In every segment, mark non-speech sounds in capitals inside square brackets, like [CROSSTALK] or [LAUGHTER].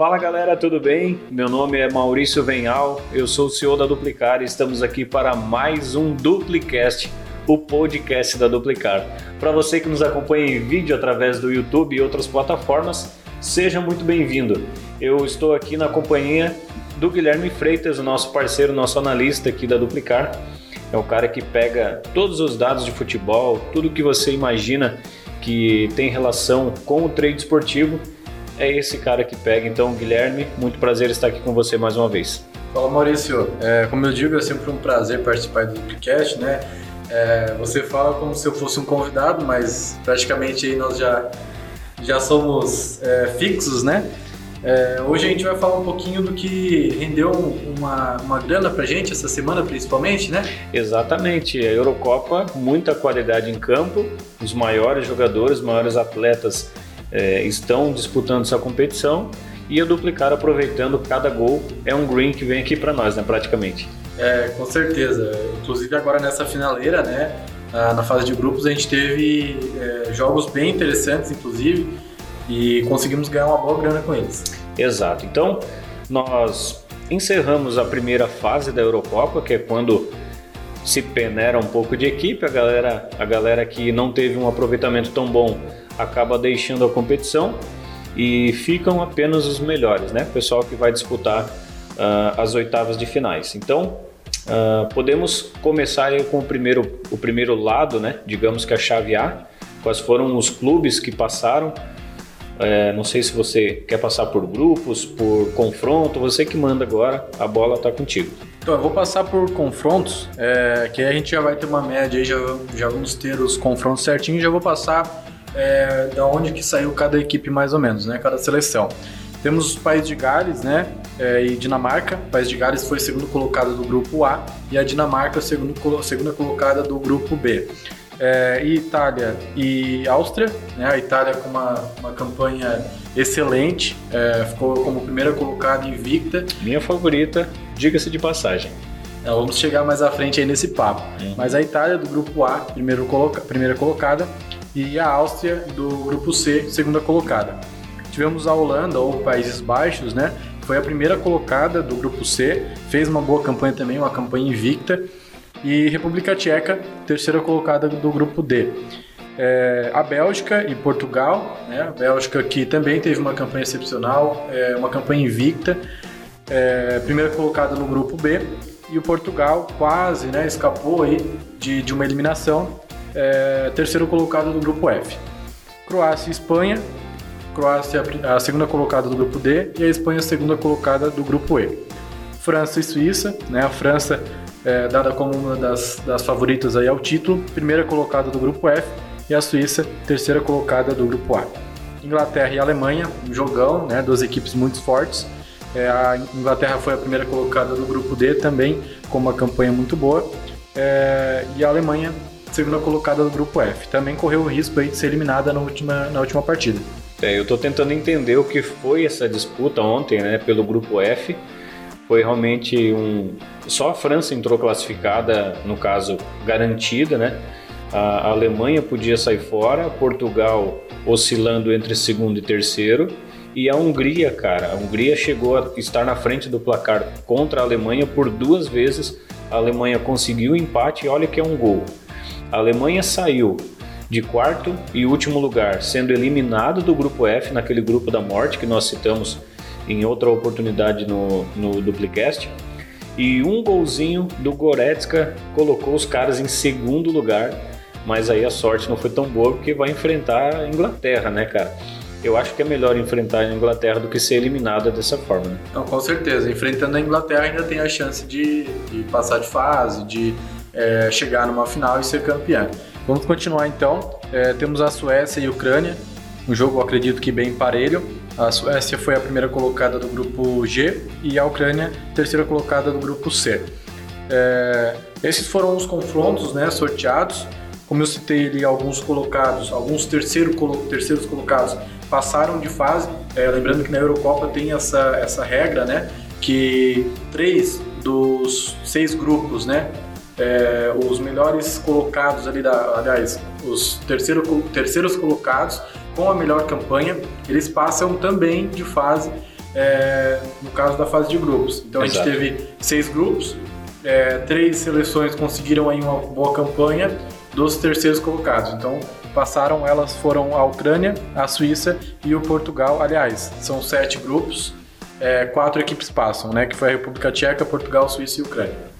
Fala galera, tudo bem? Meu nome é Maurício Venhal, eu sou o CEO da Duplicar e estamos aqui para mais um Duplicast, o podcast da Duplicar. Para você que nos acompanha em vídeo através do YouTube e outras plataformas, seja muito bem-vindo. Eu estou aqui na companhia do Guilherme Freitas, o nosso parceiro, nosso analista aqui da Duplicar. É o cara que pega todos os dados de futebol, tudo que você imagina que tem relação com o trade esportivo é esse cara que pega. Então, Guilherme, muito prazer estar aqui com você mais uma vez. Fala Maurício, é, como eu digo, é sempre um prazer participar do podcast, né? É, você fala como se eu fosse um convidado, mas praticamente aí nós já, já somos é, fixos, né? É, hoje a gente vai falar um pouquinho do que rendeu uma, uma grana pra gente essa semana, principalmente, né? Exatamente. A Eurocopa, muita qualidade em campo, os maiores jogadores, os maiores atletas é, estão disputando essa competição e a Duplicar aproveitando cada gol é um green que vem aqui para nós, né, praticamente. É, com certeza. Inclusive agora nessa finaleira, né, na fase de grupos a gente teve é, jogos bem interessantes, inclusive, e conseguimos ganhar uma boa grana com eles. Exato. Então nós encerramos a primeira fase da Eurocopa, que é quando se peneira um pouco de equipe, a galera, a galera que não teve um aproveitamento tão bom acaba deixando a competição e ficam apenas os melhores, né? O pessoal que vai disputar uh, as oitavas de finais. Então, uh, podemos começar com o primeiro, o primeiro lado, né? Digamos que a chave A. Quais foram os clubes que passaram? É, não sei se você quer passar por grupos, por confronto, você que manda agora, a bola está contigo. Então, eu vou passar por confrontos, é, que aí a gente já vai ter uma média, aí já, já vamos ter os confrontos certinhos, já vou passar é, da onde que saiu cada equipe mais ou menos, né? Cada seleção. Temos os País de Gales, né? É, e Dinamarca. O País de Gales foi segundo colocado do grupo A e a Dinamarca segundo, segunda colocada do grupo B. É, e Itália e Áustria, né? A Itália com uma, uma campanha excelente, é, ficou como primeira colocada invicta. Minha favorita, diga-se de passagem. É, vamos chegar mais à frente aí nesse papo. Uhum. Mas a Itália do grupo A, primeiro coloca, primeira colocada, e a Áustria do grupo C, segunda colocada. Tivemos a Holanda ou Países Baixos, né? Foi a primeira colocada do grupo C, fez uma boa campanha também, uma campanha invicta. E República Tcheca, terceira colocada do grupo D. É, a Bélgica e Portugal, né? A Bélgica que também teve uma campanha excepcional, é, uma campanha invicta, é, primeira colocada no grupo B. E o Portugal quase, né? Escapou aí de, de uma eliminação, é, terceiro colocado do grupo F. Croácia e Espanha. Croácia a segunda colocada do grupo D e a Espanha a segunda colocada do grupo E. França e Suíça, né? A França é, dada como uma das, das favoritas aí ao título, primeira colocada do grupo F e a Suíça terceira colocada do grupo A. Inglaterra e Alemanha, um jogão, né? Duas equipes muito fortes. É, a Inglaterra foi a primeira colocada do grupo D também, com uma campanha muito boa. É, e a Alemanha segunda colocada do grupo F. Também correu o risco de ser eliminada na última, na última partida. É, eu estou tentando entender o que foi essa disputa ontem, né, pelo grupo F. Foi realmente um. Só a França entrou classificada, no caso, garantida, né? A Alemanha podia sair fora, Portugal oscilando entre segundo e terceiro. E a Hungria, cara, a Hungria chegou a estar na frente do placar contra a Alemanha por duas vezes. A Alemanha conseguiu o empate e olha que é um gol. A Alemanha saiu de quarto e último lugar, sendo eliminado do grupo F, naquele grupo da morte que nós citamos em outra oportunidade no, no Duplicast. E um golzinho do Goretzka colocou os caras em segundo lugar, mas aí a sorte não foi tão boa porque vai enfrentar a Inglaterra, né, cara? Eu acho que é melhor enfrentar a Inglaterra do que ser eliminada dessa forma, né? Não, com certeza. Enfrentando a Inglaterra ainda tem a chance de, de passar de fase, de é, chegar numa final e ser campeã. Vamos continuar então. É, temos a Suécia e a Ucrânia, um jogo acredito que bem parelho. A Suécia foi a primeira colocada do grupo G e a Ucrânia terceira colocada do grupo C. É, esses foram os confrontos né, sorteados. Como eu citei ali, alguns colocados, alguns terceiro, terceiros colocados passaram de fase. É, lembrando que na Eurocopa tem essa, essa regra, né? Que três dos seis grupos, né? É, os melhores colocados ali, da, aliás, os terceiro, terceiros colocados com a melhor campanha, eles passam também de fase é, no caso da fase de grupos. Então Exato. a gente teve seis grupos, é, três seleções conseguiram aí uma boa campanha dos terceiros colocados. Então passaram, elas foram a Ucrânia, a Suíça e o Portugal. Aliás, são sete grupos, é, quatro equipes passam, né? Que foi a República Tcheca, Portugal, Suíça e Ucrânia.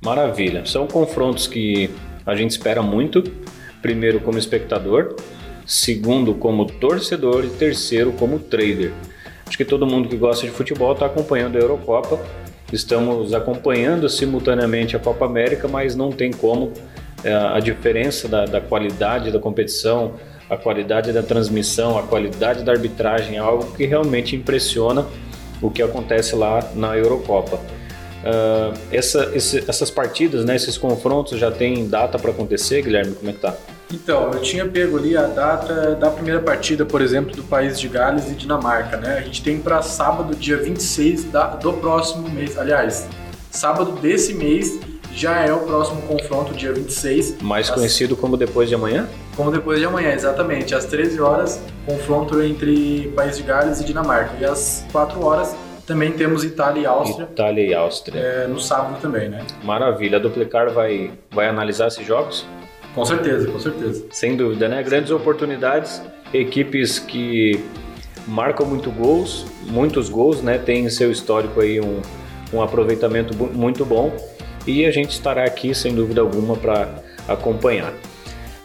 Maravilha. São confrontos que a gente espera muito. Primeiro como espectador, segundo como torcedor e terceiro como trader. Acho que todo mundo que gosta de futebol está acompanhando a Eurocopa. Estamos acompanhando simultaneamente a Copa América, mas não tem como é, a diferença da, da qualidade da competição, a qualidade da transmissão, a qualidade da arbitragem é algo que realmente impressiona o que acontece lá na Eurocopa. Uh, essa, esse, essas partidas, né, esses confrontos já tem data para acontecer, Guilherme? Como é que tá? Então, eu tinha pego ali a data da primeira partida, por exemplo, do país de Gales e Dinamarca, né? A gente tem para sábado, dia 26 da, do próximo mês. Aliás, sábado desse mês já é o próximo confronto, dia 26. Mais conhecido como depois de amanhã? Como depois de amanhã, exatamente. Às 13 horas, confronto entre País de Gales e Dinamarca. E às 4 horas, também temos Itália e Áustria. Itália e Áustria. É, no sábado também, né? Maravilha. A Duplicar vai, vai analisar esses jogos? Com certeza, com certeza. Sem dúvida, né? Grandes oportunidades, equipes que marcam muito gols, muitos gols, né? Tem em seu histórico aí um, um aproveitamento muito bom e a gente estará aqui sem dúvida alguma para acompanhar.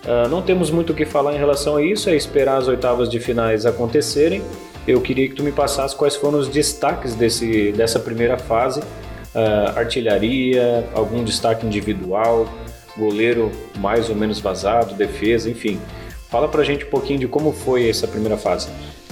Uh, não temos muito o que falar em relação a isso, é esperar as oitavas de finais acontecerem. Eu queria que tu me passasse quais foram os destaques desse, dessa primeira fase, uh, artilharia, algum destaque individual, goleiro mais ou menos vazado, defesa, enfim. Fala pra gente um pouquinho de como foi essa primeira fase.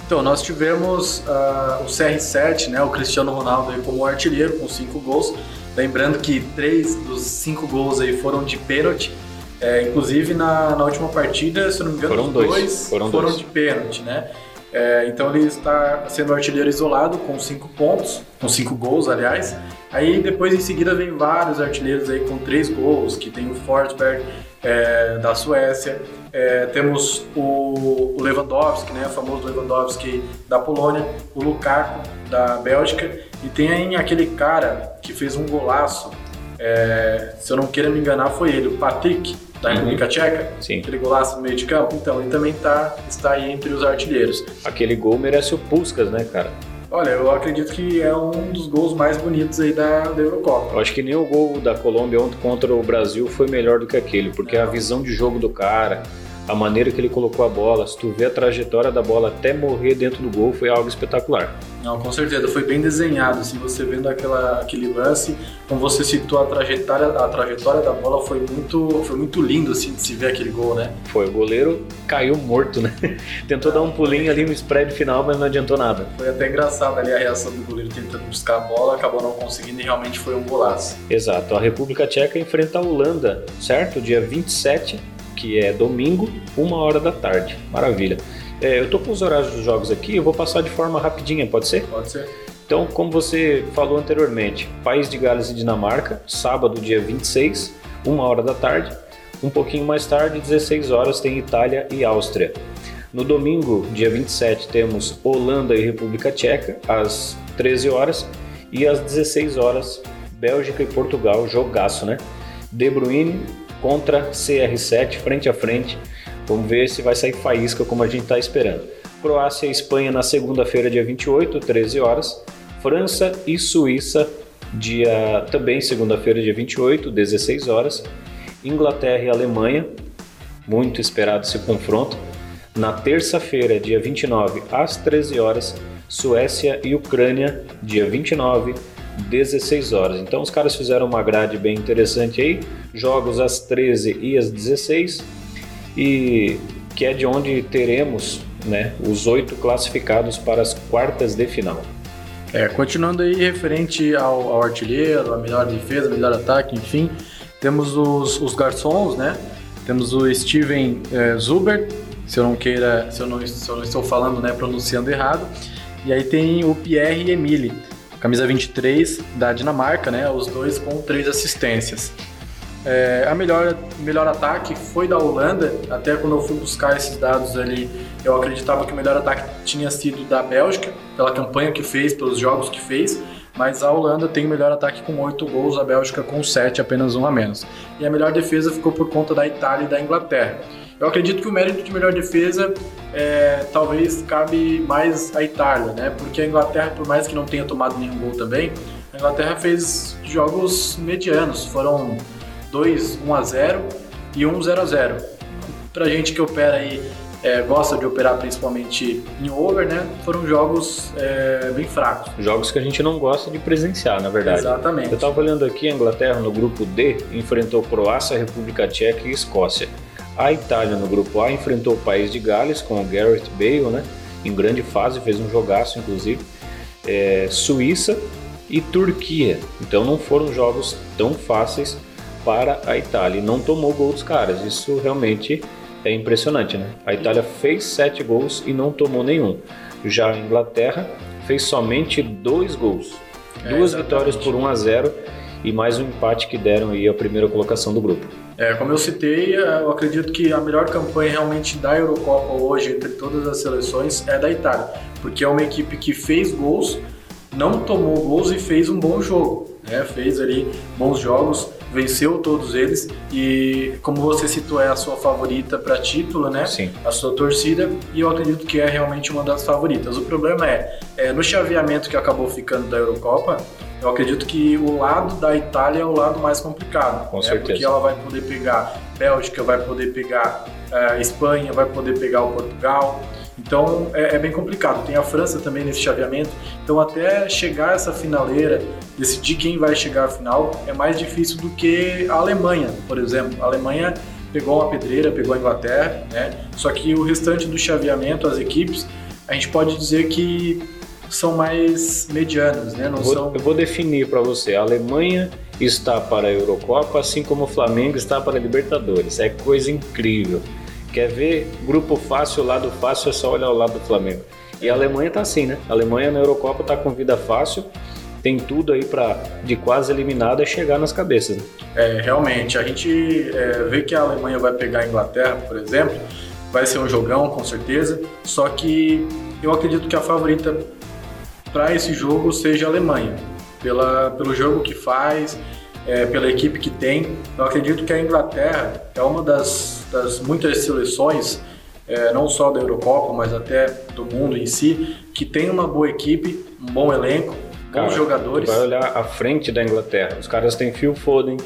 Então, nós tivemos uh, o CR7, né, o Cristiano Ronaldo como artilheiro com cinco gols. Lembrando que três dos cinco gols aí foram de pênalti. É, inclusive na, na, última partida, se não me engano, foram dois, dois, foram, foram dois. de pênalti, né? É, então ele está sendo artilheiro isolado com cinco pontos, com cinco gols, aliás. Aí depois em seguida vem vários artilheiros aí com três gols, que tem o Forsberg é, da Suécia, é, temos o, o, Lewandowski, né, o famoso Lewandowski da Polônia, o Lukaku da Bélgica. E tem aquele cara que fez um golaço, é, se eu não queira me enganar foi ele, o Patrick da uhum. República Tcheca, Sim. aquele golaço no meio de campo, então ele também tá, está aí entre os artilheiros. Aquele gol merece o Puskas, né, cara? Olha, eu acredito que é um dos gols mais bonitos aí da, da Eurocopa. Eu acho que nem o gol da Colômbia ontem contra o Brasil foi melhor do que aquele, porque a visão de jogo do cara, a maneira que ele colocou a bola, se tu vê a trajetória da bola até morrer dentro do gol, foi algo espetacular. Não, com certeza, foi bem desenhado, assim, você vendo aquela, aquele lance, como você citou a trajetória, a trajetória da bola foi muito, foi muito lindo, assim, de se ver aquele gol, né? Foi, o goleiro caiu morto, né? [LAUGHS] Tentou dar um pulinho ali no spread final, mas não adiantou nada. Foi até engraçado ali a reação do goleiro tentando buscar a bola, acabou não conseguindo e realmente foi um golaço. Exato, a República Tcheca enfrenta a Holanda, certo? Dia 27, que é domingo, uma hora da tarde. Maravilha. É, eu tô com os horários dos jogos aqui, eu vou passar de forma rapidinha, pode ser? Pode ser. Então, como você falou anteriormente, País de Gales e Dinamarca, sábado, dia 26, uma hora da tarde. Um pouquinho mais tarde, 16 horas, tem Itália e Áustria. No domingo, dia 27, temos Holanda e República Tcheca, às 13 horas. E às 16 horas, Bélgica e Portugal, jogaço, né? De Bruyne contra CR7, frente a frente. Vamos ver se vai sair faísca como a gente está esperando. Croácia e Espanha na segunda-feira, dia 28, 13 horas. França e Suíça, dia também segunda-feira, dia 28, 16 horas. Inglaterra e Alemanha, muito esperado esse confronto. Na terça-feira, dia 29, às 13 horas, Suécia e Ucrânia, dia 29, 16 horas. Então os caras fizeram uma grade bem interessante aí, jogos às 13 e às 16 e que é de onde teremos, né, os oito classificados para as quartas de final. É, continuando aí referente ao, ao artilheiro, a melhor defesa, melhor ataque, enfim, temos os, os garçons, né? Temos o Steven é, Zuber, se eu não queira, se eu não, se eu não estou falando, né, pronunciando errado. E aí tem o Pierre Emile, camisa 23 da Dinamarca, né? Os dois com três assistências. É, a melhor, melhor ataque foi da Holanda, até quando eu fui buscar esses dados ali, eu acreditava que o melhor ataque tinha sido da Bélgica, pela campanha que fez, pelos jogos que fez, mas a Holanda tem o melhor ataque com 8 gols, a Bélgica com 7, apenas um a menos. E a melhor defesa ficou por conta da Itália e da Inglaterra. Eu acredito que o mérito de melhor defesa é, talvez cabe mais à Itália, né? Porque a Inglaterra, por mais que não tenha tomado nenhum gol também, a Inglaterra fez jogos medianos, foram 2 1 a 0 e 1 0 a 0. Pra gente que opera aí é, gosta de operar principalmente em over, né? Foram jogos é, bem fracos. Jogos que a gente não gosta de presenciar, na verdade. Exatamente. Eu estava olhando aqui, a Inglaterra no grupo D enfrentou Croácia, República Tcheca e Escócia. A Itália no grupo A enfrentou o país de Gales com o Gareth Bale, né? Em grande fase, fez um jogaço, inclusive. É, Suíça e Turquia. Então não foram jogos tão fáceis para a Itália. E não tomou gol dos caras. Isso realmente é impressionante, né? A Itália fez sete gols e não tomou nenhum. Já a Inglaterra fez somente dois gols. É, Duas vitórias por 1 a 0 e mais um empate que deram aí a primeira colocação do grupo. É, como eu citei, é, eu acredito que a melhor campanha realmente da Eurocopa hoje, entre todas as seleções, é da Itália, porque é uma equipe que fez gols, não tomou gols e fez um bom jogo, né? fez ali bons jogos, venceu todos eles e, como você citou, é a sua favorita para título, né? Sim. A sua torcida e eu acredito que é realmente uma das favoritas. O problema é, é no chaveamento que acabou ficando da Eurocopa, eu acredito que o lado da Itália é o lado mais complicado. Com né? certeza. Porque ela vai poder pegar Bélgica, vai poder pegar uh, Espanha, vai poder pegar o Portugal. Então é, é, bem complicado. Tem a França também nesse chaveamento. Então até chegar essa finaleira, decidir quem vai chegar à final, é mais difícil do que a Alemanha, por exemplo. A Alemanha pegou uma pedreira, pegou a Inglaterra, né? Só que o restante do chaveamento, as equipes, a gente pode dizer que são mais medianas, né? Não eu vou, são... eu vou definir para você. A Alemanha está para a Eurocopa, assim como o Flamengo está para a Libertadores. É coisa incrível. Quer ver grupo fácil, lado fácil, é só olhar o lado do Flamengo. E a Alemanha tá assim, né? A Alemanha na Eurocopa tá com vida fácil, tem tudo aí para de quase eliminada chegar nas cabeças. Né? É, realmente, a gente é, vê que a Alemanha vai pegar a Inglaterra, por exemplo, vai ser um jogão com certeza, só que eu acredito que a favorita para esse jogo seja a Alemanha, pela, pelo jogo que faz, é, pela equipe que tem. Eu acredito que a Inglaterra é uma das, das muitas seleções, é, não só da Eurocopa, mas até do mundo em si, que tem uma boa equipe, um bom elenco, Cara, bons jogadores. Vai olhar a frente da Inglaterra. Os caras têm Phil Foden,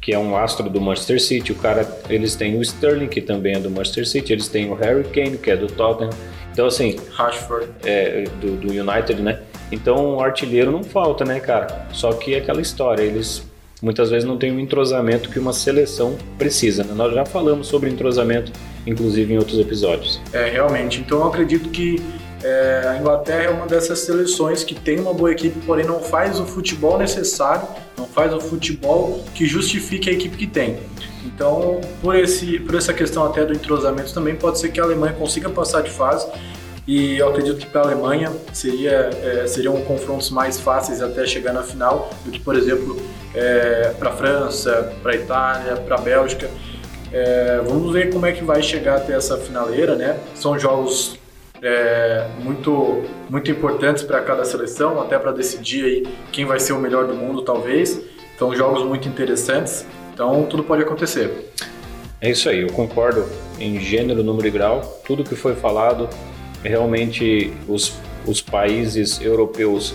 que é um astro do Manchester City. O cara, eles têm o Sterling, que também é do Manchester City. Eles têm o Harry Kane, que é do Tottenham. Então, assim. Rashford. É, do, do United, né? Então, o artilheiro não falta, né, cara? Só que é aquela história. Eles muitas vezes não tem o entrosamento que uma seleção precisa. Né? Nós já falamos sobre entrosamento, inclusive em outros episódios. É, realmente. Então eu acredito que é, a Inglaterra é uma dessas seleções que tem uma boa equipe, porém não faz o futebol necessário, não faz o futebol que justifique a equipe que tem. Então, por, esse, por essa questão até do entrosamento também, pode ser que a Alemanha consiga passar de fase e eu acredito que para a Alemanha seria, é, seriam confrontos mais fáceis até chegar na final do que, por exemplo, é, para a França, para a Itália, para a Bélgica. É, vamos ver como é que vai chegar até essa finaleira, né? São jogos é, muito, muito importantes para cada seleção, até para decidir aí quem vai ser o melhor do mundo, talvez. Então, jogos muito interessantes. Então, tudo pode acontecer. É isso aí, eu concordo em gênero, número e grau. Tudo que foi falado realmente os, os países europeus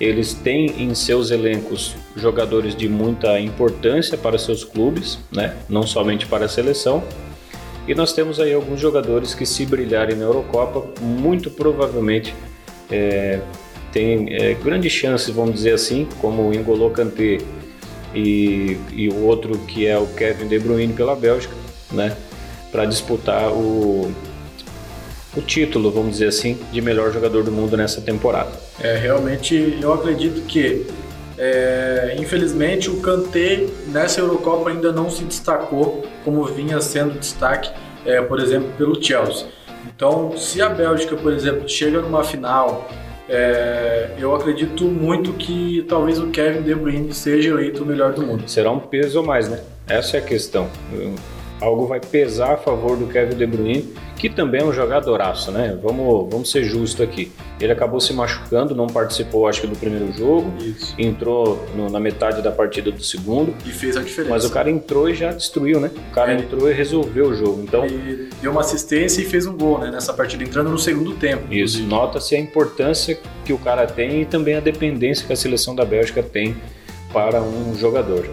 eles têm em seus elencos jogadores de muita importância para seus clubes, né? não somente para a seleção. E nós temos aí alguns jogadores que, se brilharem na Eurocopa, muito provavelmente é, é, grandes chances, vamos dizer assim, como o N'Golo Kanté e, e o outro que é o Kevin De Bruyne pela Bélgica, né? para disputar o, o título, vamos dizer assim, de melhor jogador do mundo nessa temporada. É, realmente eu acredito que, é, infelizmente, o Kanté nessa Eurocopa ainda não se destacou como vinha sendo destaque, é, por exemplo, pelo Chelsea. Então, se a Bélgica, por exemplo, chega numa final, é, eu acredito muito que talvez o Kevin De Bruyne seja eleito o melhor do mundo. Será um peso a mais, né? Essa é a questão. Algo vai pesar a favor do Kevin De Bruyne, que também é um jogadoraço, né? Vamos, vamos ser justos aqui. Ele acabou se machucando, não participou, acho que, do primeiro jogo. Isso. Entrou no, na metade da partida do segundo. E fez a diferença. Mas o cara entrou e já destruiu, né? O cara é. entrou e resolveu o jogo. Então, ele deu uma assistência e fez um gol, né? Nessa partida, entrando no segundo tempo. Isso. Nota-se a importância que o cara tem e também a dependência que a seleção da Bélgica tem para um jogador.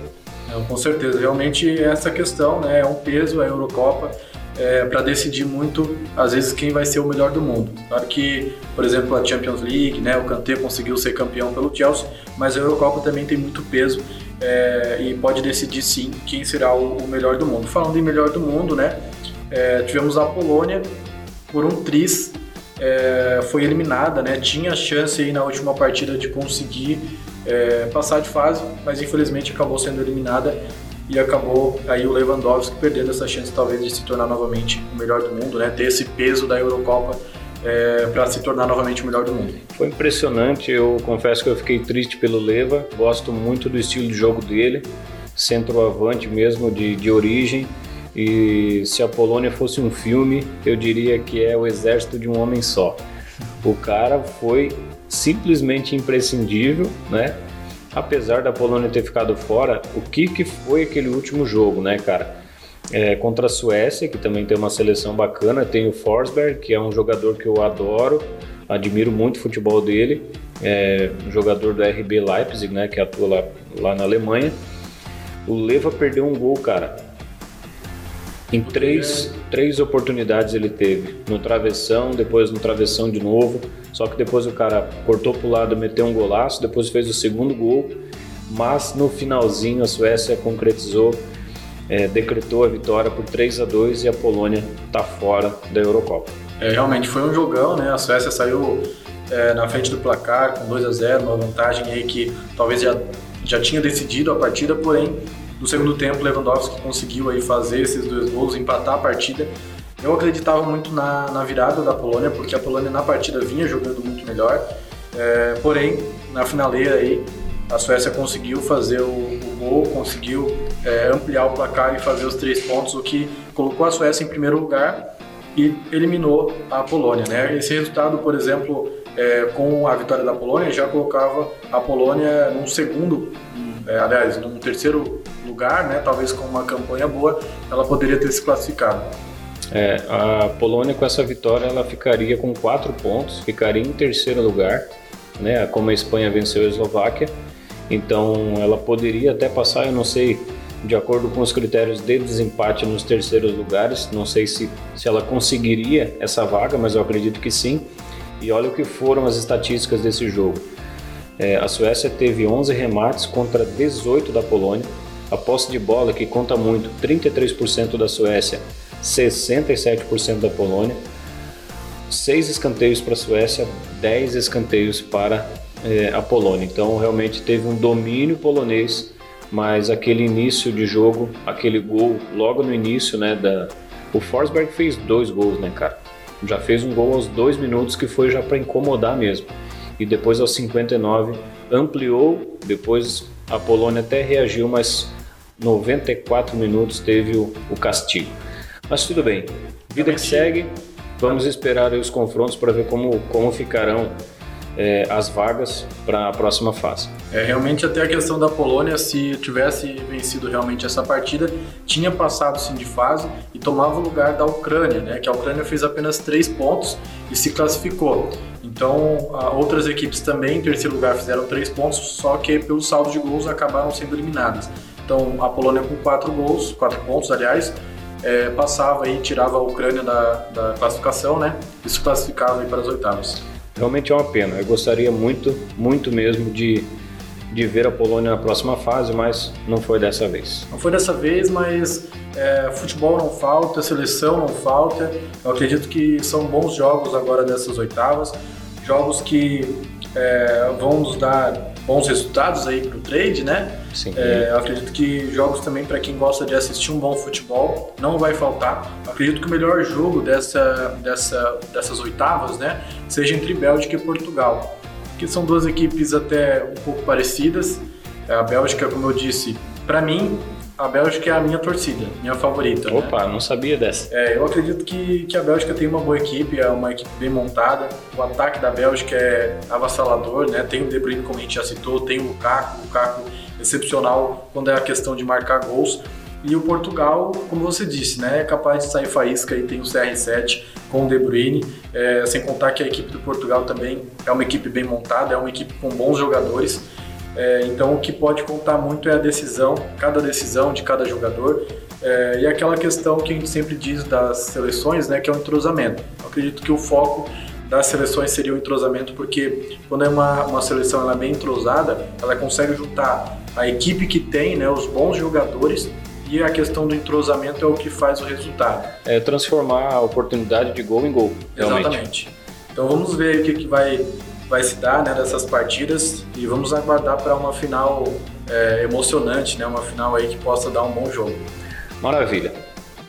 Não, com certeza, realmente essa questão né, é um peso, a Eurocopa, é, para decidir muito, às vezes, quem vai ser o melhor do mundo. Claro que, por exemplo, a Champions League, né, o Kanté conseguiu ser campeão pelo Chelsea, mas a Eurocopa também tem muito peso é, e pode decidir sim quem será o, o, melhor do mundo. Falando em melhor do mundo, né, é, tivemos a Polônia por um tris, é, foi eliminada, né, tinha chance aí na última partida de conseguir é, passar de fase, mas infelizmente acabou sendo eliminada e acabou aí o Lewandowski perdendo essa chance talvez de se tornar novamente o melhor do mundo, né? Ter esse peso da Eurocopa é, para se tornar novamente o melhor do mundo. Foi impressionante, eu confesso que eu fiquei triste pelo Leva, gosto muito do estilo de jogo dele, centroavante mesmo de, de origem. E se a Polônia fosse um filme, eu diria que é o exército de um homem só. O cara foi simplesmente imprescindível, né? Apesar da Polônia ter ficado fora, o que, que foi aquele último jogo, né, cara? É, contra a Suécia, que também tem uma seleção bacana, tem o Forsberg, que é um jogador que eu adoro, admiro muito o futebol dele, é um jogador do RB Leipzig, né, que atua lá, lá na Alemanha. O Leva perdeu um gol, cara. Em três, três oportunidades ele teve. No travessão, depois no travessão de novo. Só que depois o cara cortou pro lado, meteu um golaço, depois fez o segundo gol. Mas no finalzinho a Suécia concretizou, é, decretou a vitória por 3 a 2 e a Polônia está fora da Eurocopa. É, realmente foi um jogão, né? A Suécia saiu é, na frente do placar com 2 a 0 uma vantagem aí que talvez já, já tinha decidido a partida, porém no segundo tempo, Lewandowski conseguiu aí fazer esses dois gols, empatar a partida. Eu acreditava muito na, na virada da Polônia, porque a Polônia na partida vinha jogando muito melhor. É, porém, na finaleira aí, a Suécia conseguiu fazer o, o gol, conseguiu é, ampliar o placar e fazer os três pontos, o que colocou a Suécia em primeiro lugar e eliminou a Polônia. Né? Esse resultado, por exemplo, é, com a vitória da Polônia, já colocava a Polônia num segundo, é, aliás, num terceiro lugar, né, talvez com uma campanha boa, ela poderia ter se classificado. É, a Polônia com essa vitória ela ficaria com quatro pontos, ficaria em terceiro lugar, né, como a Espanha venceu a Eslováquia, então ela poderia até passar, eu não sei, de acordo com os critérios de desempate nos terceiros lugares, não sei se, se ela conseguiria essa vaga, mas eu acredito que sim. E olha o que foram as estatísticas desse jogo. É, a Suécia teve 11 remates contra 18 da Polônia, a posse de bola, que conta muito, 33% da Suécia, 67% da Polônia. 6 escanteios para a Suécia, 10 escanteios para é, a Polônia. Então realmente teve um domínio polonês, mas aquele início de jogo, aquele gol logo no início, né? Da... O Forsberg fez dois gols, né, cara? Já fez um gol aos dois minutos que foi já para incomodar mesmo. E depois aos 59 ampliou, depois a Polônia até reagiu, mas 94 minutos teve o, o castigo. Mas tudo bem, vida que segue, vamos esperar os confrontos para ver como, como ficarão é, as vagas para a próxima fase. É realmente até a questão da Polônia, se tivesse vencido realmente essa partida, tinha passado sim de fase e tomava o lugar da Ucrânia, né? Que a Ucrânia fez apenas três pontos e se classificou. Então, outras equipes também em terceiro lugar fizeram três pontos, só que pelo saldo de gols acabaram sendo eliminadas. Então a Polônia com quatro gols, quatro pontos, aliás, é, passava e tirava a Ucrânia da, da classificação, né? E se classificava para as oitavas. Realmente é uma pena. Eu gostaria muito, muito mesmo de, de ver a Polônia na próxima fase, mas não foi dessa vez. Não foi dessa vez, mas é, futebol não falta, seleção não falta. Eu acredito que são bons jogos agora dessas oitavas, jogos que é, vão nos dar bons resultados aí para o trade, né? Sim. É, eu acredito que jogos também para quem gosta de assistir um bom futebol não vai faltar. Eu acredito que o melhor jogo dessa, dessa, dessas oitavas, né, seja entre Bélgica e Portugal, que são duas equipes até um pouco parecidas. A Bélgica, como eu disse, para mim a Bélgica é a minha torcida, minha favorita. Né? Opa, né? não sabia dessa. É, eu acredito que, que a Bélgica tem uma boa equipe, é uma equipe bem montada. O ataque da Bélgica é avassalador, né? Tem o De Bruyne, como a gente já citou, tem o Lukaku, o Lukaku excepcional quando é a questão de marcar gols. E o Portugal, como você disse, né, é capaz de sair faísca e tem o CR7 com o De Bruyne, é, sem contar que a equipe do Portugal também é uma equipe bem montada, é uma equipe com bons jogadores. É, então o que pode contar muito é a decisão, cada decisão de cada jogador. É, e aquela questão que a gente sempre diz das seleções, né, que é o entrosamento. Eu acredito que o foco das seleções seria o entrosamento, porque quando é uma, uma seleção ela é bem entrosada, ela consegue juntar a equipe que tem, né, os bons jogadores, e a questão do entrosamento é o que faz o resultado. É transformar a oportunidade de gol em gol. Realmente. Exatamente. Então vamos ver o que, que vai, vai se dar né, partidas e vamos aguardar para uma final é, emocionante, né, uma final aí que possa dar um bom jogo. Maravilha.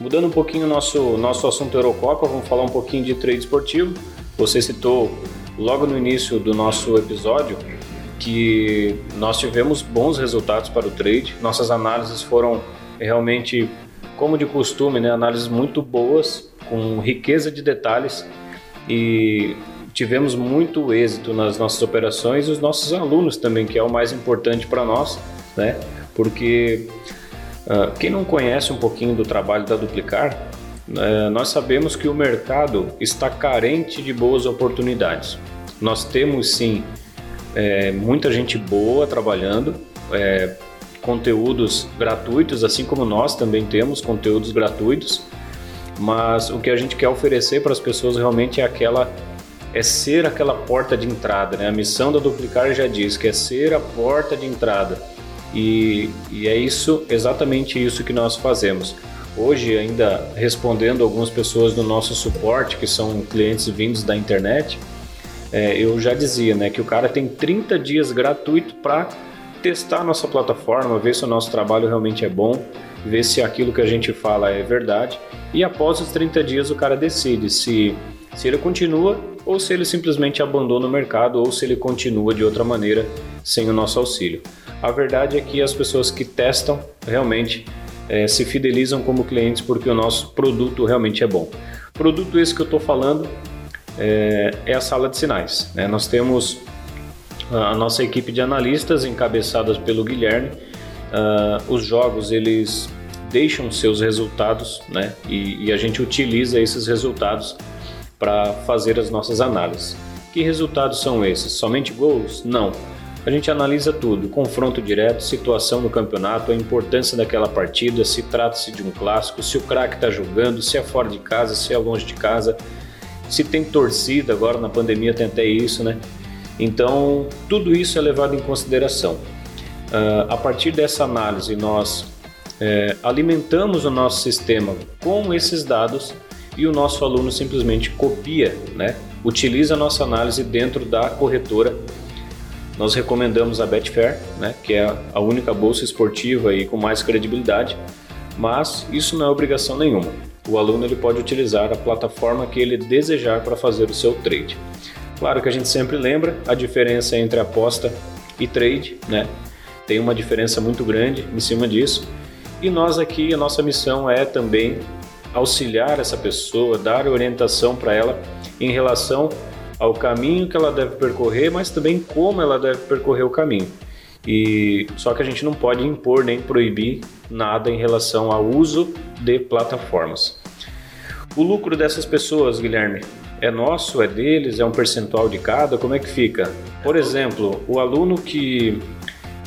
Mudando um pouquinho o nosso, nosso assunto Eurocopa, vamos falar um pouquinho de trade esportivo. Você citou logo no início do nosso episódio que nós tivemos bons resultados para o trade. Nossas análises foram realmente, como de costume, né, análises muito boas, com riqueza de detalhes e tivemos muito êxito nas nossas operações e os nossos alunos também, que é o mais importante para nós, né? Porque uh, quem não conhece um pouquinho do trabalho da Duplicar, uh, nós sabemos que o mercado está carente de boas oportunidades. Nós temos sim é, muita gente boa trabalhando, é, conteúdos gratuitos, assim como nós também temos conteúdos gratuitos, mas o que a gente quer oferecer para as pessoas realmente é aquela é ser aquela porta de entrada, né? A missão da Duplicar já diz que é ser a porta de entrada. E, e é isso, exatamente isso que nós fazemos. Hoje, ainda respondendo algumas pessoas do nosso suporte, que são clientes vindos da internet, é, eu já dizia né, que o cara tem 30 dias gratuito para testar a nossa plataforma, ver se o nosso trabalho realmente é bom, ver se aquilo que a gente fala é verdade. E após os 30 dias o cara decide se, se ele continua ou se ele simplesmente abandona o mercado ou se ele continua de outra maneira sem o nosso auxílio. A verdade é que as pessoas que testam realmente é, se fidelizam como clientes porque o nosso produto realmente é bom. Produto esse que eu estou falando é, é, a sala de sinais. Né? Nós temos a nossa equipe de analistas encabeçadas pelo Guilherme. Uh, os jogos eles deixam seus resultados, né? E, e a gente utiliza esses resultados para fazer as nossas análises. Que resultados são esses? Somente gols? Não. A gente analisa tudo: confronto direto, situação no campeonato, a importância daquela partida, se trata-se de um clássico, se o craque está jogando, se é fora de casa, se é longe de casa, se tem torcida. Agora na pandemia tem até isso, né? Então, tudo isso é levado em consideração. Uh, a partir dessa análise, nós é, alimentamos o nosso sistema com esses dados e o nosso aluno simplesmente copia, né? utiliza a nossa análise dentro da corretora. Nós recomendamos a Betfair, né? que é a única bolsa esportiva e com mais credibilidade, mas isso não é obrigação nenhuma. O aluno ele pode utilizar a plataforma que ele desejar para fazer o seu trade. Claro que a gente sempre lembra a diferença entre aposta e trade, né? Tem uma diferença muito grande em cima disso. E nós aqui, a nossa missão é também auxiliar essa pessoa, dar orientação para ela em relação ao caminho que ela deve percorrer, mas também como ela deve percorrer o caminho. E só que a gente não pode impor nem proibir nada em relação ao uso de plataformas. O lucro dessas pessoas, Guilherme, é nosso, é deles, é um percentual de cada? Como é que fica? Por exemplo, o aluno que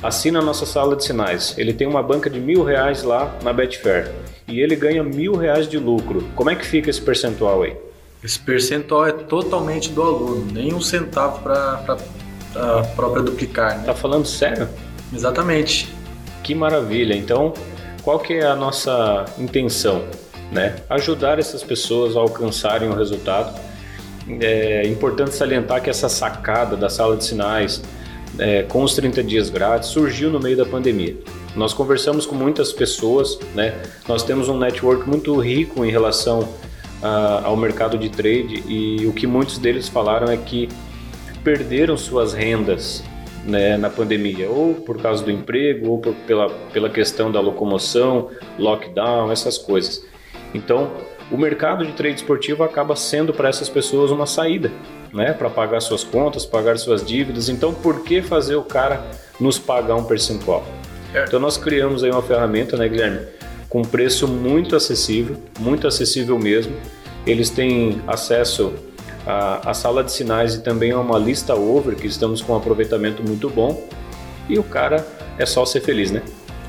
assina a nossa sala de sinais, ele tem uma banca de mil reais lá na Betfair e ele ganha mil reais de lucro. Como é que fica esse percentual aí? Esse percentual é totalmente do aluno, nem um centavo para a própria duplicar. Né? Tá falando sério? Exatamente. Que maravilha. Então, qual que é a nossa intenção? Né? Ajudar essas pessoas a alcançarem o resultado é importante salientar que essa sacada da sala de sinais é, com os 30 dias grátis surgiu no meio da pandemia. Nós conversamos com muitas pessoas, né? nós temos um network muito rico em relação a, ao mercado de trade e o que muitos deles falaram é que perderam suas rendas né, na pandemia, ou por causa do emprego, ou por, pela, pela questão da locomoção, lockdown, essas coisas. Então, o mercado de trade esportivo acaba sendo para essas pessoas uma saída, né, para pagar suas contas, pagar suas dívidas. Então, por que fazer o cara nos pagar um percentual? É. Então, nós criamos aí uma ferramenta, né, Guilherme, com preço muito acessível, muito acessível mesmo. Eles têm acesso à, à sala de sinais e também a uma lista over, que estamos com um aproveitamento muito bom. E o cara é só ser feliz, né?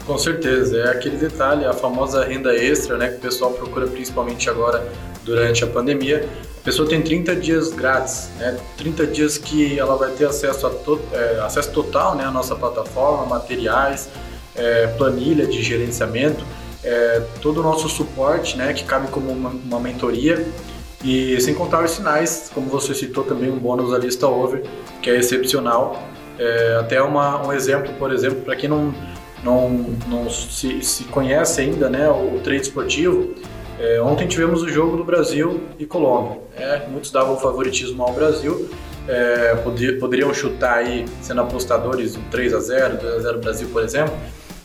Com certeza, é aquele detalhe, a famosa renda extra, né, que o pessoal procura principalmente agora durante a pandemia. A pessoa tem 30 dias grátis, né, 30 dias que ela vai ter acesso, a to é, acesso total né, à nossa plataforma, materiais, é, planilha de gerenciamento, é, todo o nosso suporte, né, que cabe como uma, uma, mentoria, e sem contar os sinais, como você citou também, um bônus da lista over, que é excepcional. É, até uma, um exemplo, por exemplo, para quem não não, não se, se conhece ainda né, o trade esportivo, é, ontem tivemos o jogo do Brasil e Colômbia. Né? Muitos davam favoritismo ao Brasil, é, poderiam chutar aí, sendo apostadores, um 3 a 0 2 a 0 Brasil, por exemplo,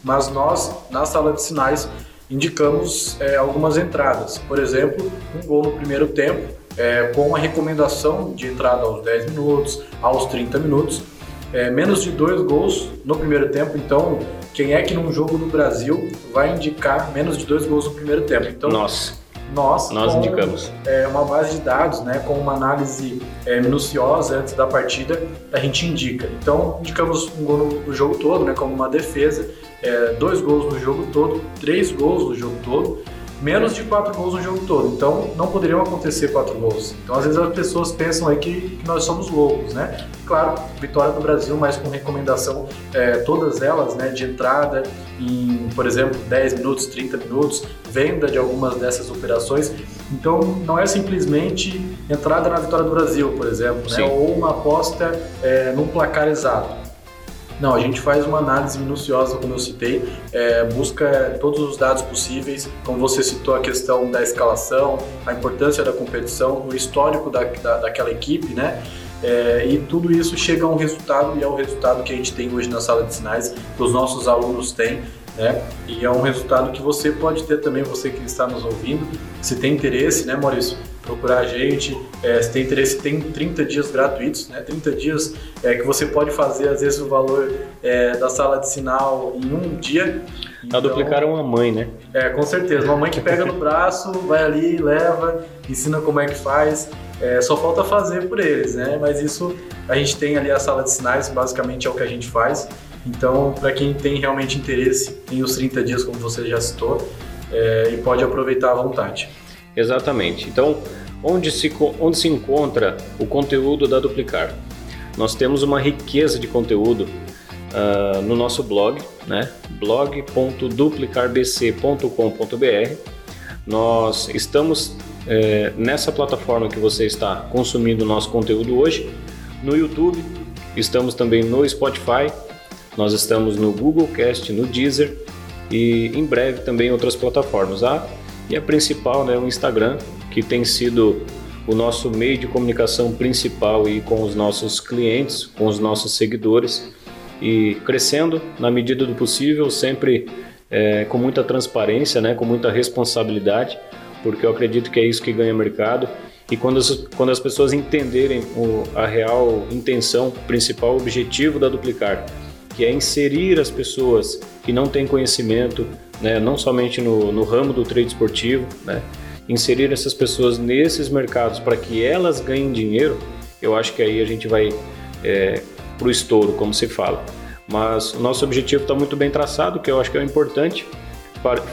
mas nós, na sala de sinais, indicamos é, algumas entradas. Por exemplo, um gol no primeiro tempo, é, com uma recomendação de entrada aos 10 minutos, aos 30 minutos, é, menos de dois gols no primeiro tempo, então quem é que num jogo no Brasil vai indicar menos de dois gols no primeiro tempo? Então, nós. Nós, nós com, indicamos. É, uma base de dados, né, com uma análise é, minuciosa antes da partida, a gente indica. Então, indicamos um gol no, no jogo todo, né, como uma defesa, é, dois gols no jogo todo, três gols no jogo todo, menos de quatro gols no jogo todo. Então, não poderiam acontecer quatro gols. Então, às vezes as pessoas pensam aí que, que nós somos loucos, né? Claro, vitória do Brasil, mas com recomendação, é, todas elas, né, de entrada em, por exemplo, 10 minutos, 30 minutos, venda de algumas dessas operações. Então, não é simplesmente entrada na vitória do Brasil, por exemplo, né? ou uma aposta é, num placar exato. Não, a gente faz uma análise minuciosa, como eu citei, é, busca todos os dados possíveis, como você citou a questão da escalação, a importância da competição, o histórico da, da, daquela equipe, né? É, e tudo isso chega a um resultado e é o resultado que a gente tem hoje na sala de sinais, que os nossos alunos têm, né? E é um resultado que você pode ter também, você que está nos ouvindo, se tem interesse, né, Maurício? Procurar a gente. É, se tem interesse, tem 30 dias gratuitos, né? 30 dias é, que você pode fazer, às vezes, o valor é, da sala de sinal em um dia. Então, duplicar uma mãe, né? É, com certeza. Uma mãe que pega no braço, vai ali, leva, ensina como é que faz. É, só falta fazer por eles, né? Mas isso a gente tem ali a sala de sinais, basicamente é o que a gente faz. Então, para quem tem realmente interesse, tem os 30 dias, como você já citou, é, e pode aproveitar à vontade. Exatamente. Então, onde se, onde se encontra o conteúdo da Duplicar? Nós temos uma riqueza de conteúdo uh, no nosso blog, né? blog.duplicarbc.com.br. Nós estamos é, nessa plataforma que você está consumindo o nosso conteúdo hoje, no YouTube, estamos também no Spotify, nós estamos no Google Cast, no Deezer e em breve também outras plataformas. Ah, e a principal, né, o Instagram, que tem sido o nosso meio de comunicação principal e com os nossos clientes, com os nossos seguidores e crescendo na medida do possível, sempre é, com muita transparência, né, com muita responsabilidade, porque eu acredito que é isso que ganha mercado. E quando as, quando as pessoas entenderem o, a real intenção, principal objetivo da Duplicar, que é inserir as pessoas que não têm conhecimento, né, não somente no, no ramo do trade esportivo, né, inserir essas pessoas nesses mercados para que elas ganhem dinheiro, eu acho que aí a gente vai é, para o estouro, como se fala. Mas o nosso objetivo está muito bem traçado, que eu acho que é o importante.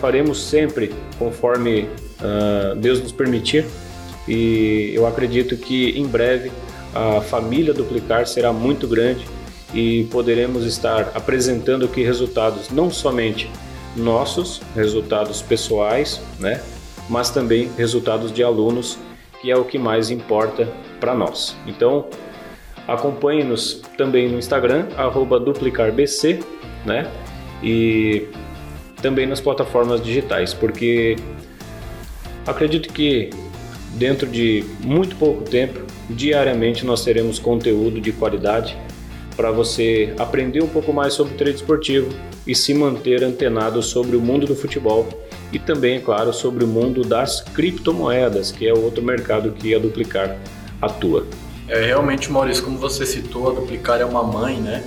Faremos sempre conforme uh, Deus nos permitir, e eu acredito que em breve a família Duplicar será muito grande e poderemos estar apresentando aqui resultados não somente nossos resultados pessoais, né? mas também resultados de alunos, que é o que mais importa para nós. Então, acompanhe-nos também no Instagram, duplicarbc, né? E também nas plataformas digitais, porque acredito que dentro de muito pouco tempo, diariamente nós teremos conteúdo de qualidade para você aprender um pouco mais sobre trade esportivo e se manter antenado sobre o mundo do futebol e também, é claro, sobre o mundo das criptomoedas, que é o outro mercado que a Duplicar atua. É realmente, Maurício, como você citou, a Duplicar é uma mãe, né?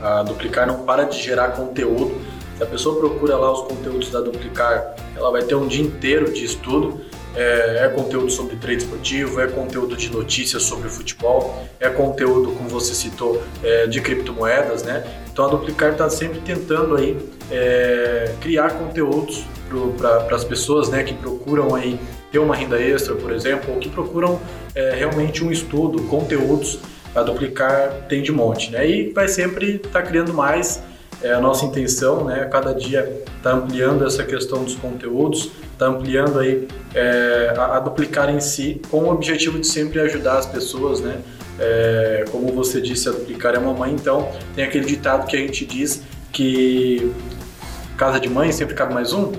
A Duplicar não para de gerar conteúdo. Se a pessoa procura lá os conteúdos da Duplicar, ela vai ter um dia inteiro de estudo é, é, conteúdo sobre trade esportivo, é conteúdo de notícias sobre futebol, é conteúdo, como você citou, é, de criptomoedas, né? Então a Duplicar está sempre tentando aí é, criar conteúdos para as pessoas, né, que procuram aí ter uma renda extra, por exemplo, ou que procuram é, realmente um estudo, conteúdos. A Duplicar tem de monte, né? E vai sempre estar tá criando mais é a nossa intenção, né? Cada dia está ampliando essa questão dos conteúdos, está ampliando aí é, a, a, duplicar em si, com o objetivo de sempre ajudar as pessoas, né? É, como você disse, a duplicar é uma mãe, então tem aquele ditado que a gente diz que casa de mãe sempre cabe mais um.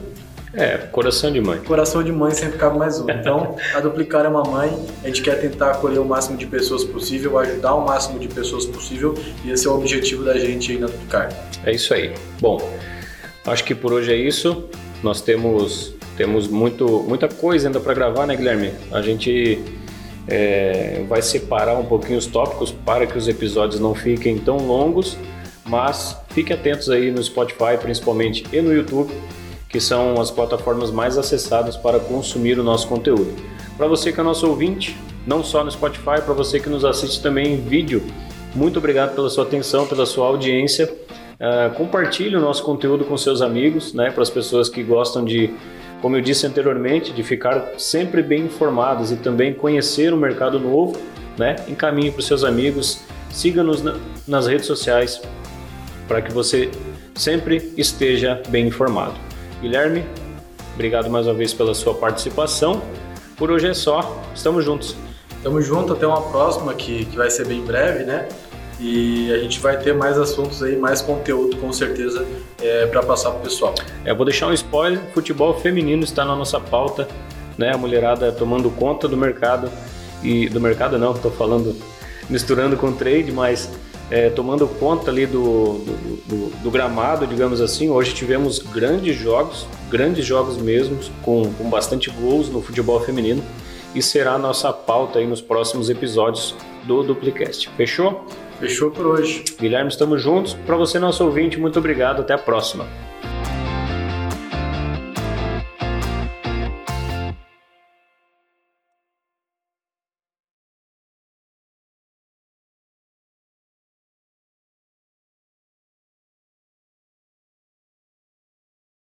É, coração de mãe. Coração de mãe sempre cabe mais um. Então, a Duplicar é uma mãe, a gente quer tentar acolher o máximo de pessoas possível, ajudar o máximo de pessoas possível, e esse é o objetivo da gente aí na Duplicar. É isso aí. Bom, acho que por hoje é isso. Nós temos, temos muito, muita coisa ainda para gravar, né, Guilherme? A gente é, vai separar um pouquinho os tópicos para que os episódios não fiquem tão longos, mas fiquem atentos aí no Spotify, principalmente, e no YouTube que são as plataformas mais acessadas para consumir o nosso conteúdo. Para você que é nosso ouvinte, não só no Spotify, para você que nos assiste também em vídeo, muito obrigado pela sua atenção, pela sua audiência. Uh, compartilhe o nosso conteúdo com seus amigos, né, para as pessoas que gostam de, como eu disse anteriormente, de ficar sempre bem informados e também conhecer um mercado novo. Né? Encaminhe para os seus amigos, siga-nos na, nas redes sociais para que você sempre esteja bem informado. Guilherme, obrigado mais uma vez pela sua participação. Por hoje é só, estamos juntos. Tamo junto, até uma próxima que, que vai ser bem breve, né? E a gente vai ter mais assuntos aí, mais conteúdo com certeza é, para passar pro pessoal. É, vou deixar um spoiler: futebol feminino está na nossa pauta, né? A mulherada tomando conta do mercado e do mercado não, estou falando misturando com trade, mas é, tomando conta ali do, do, do, do, gramado, digamos assim. Hoje tivemos grandes jogos, grandes jogos mesmo, com, com bastante gols no futebol feminino. E será a nossa pauta aí nos próximos episódios do Duplicast. Fechou? Fechou por hoje. Guilherme, estamos juntos. Para você, nosso ouvinte, muito obrigado. Até a próxima.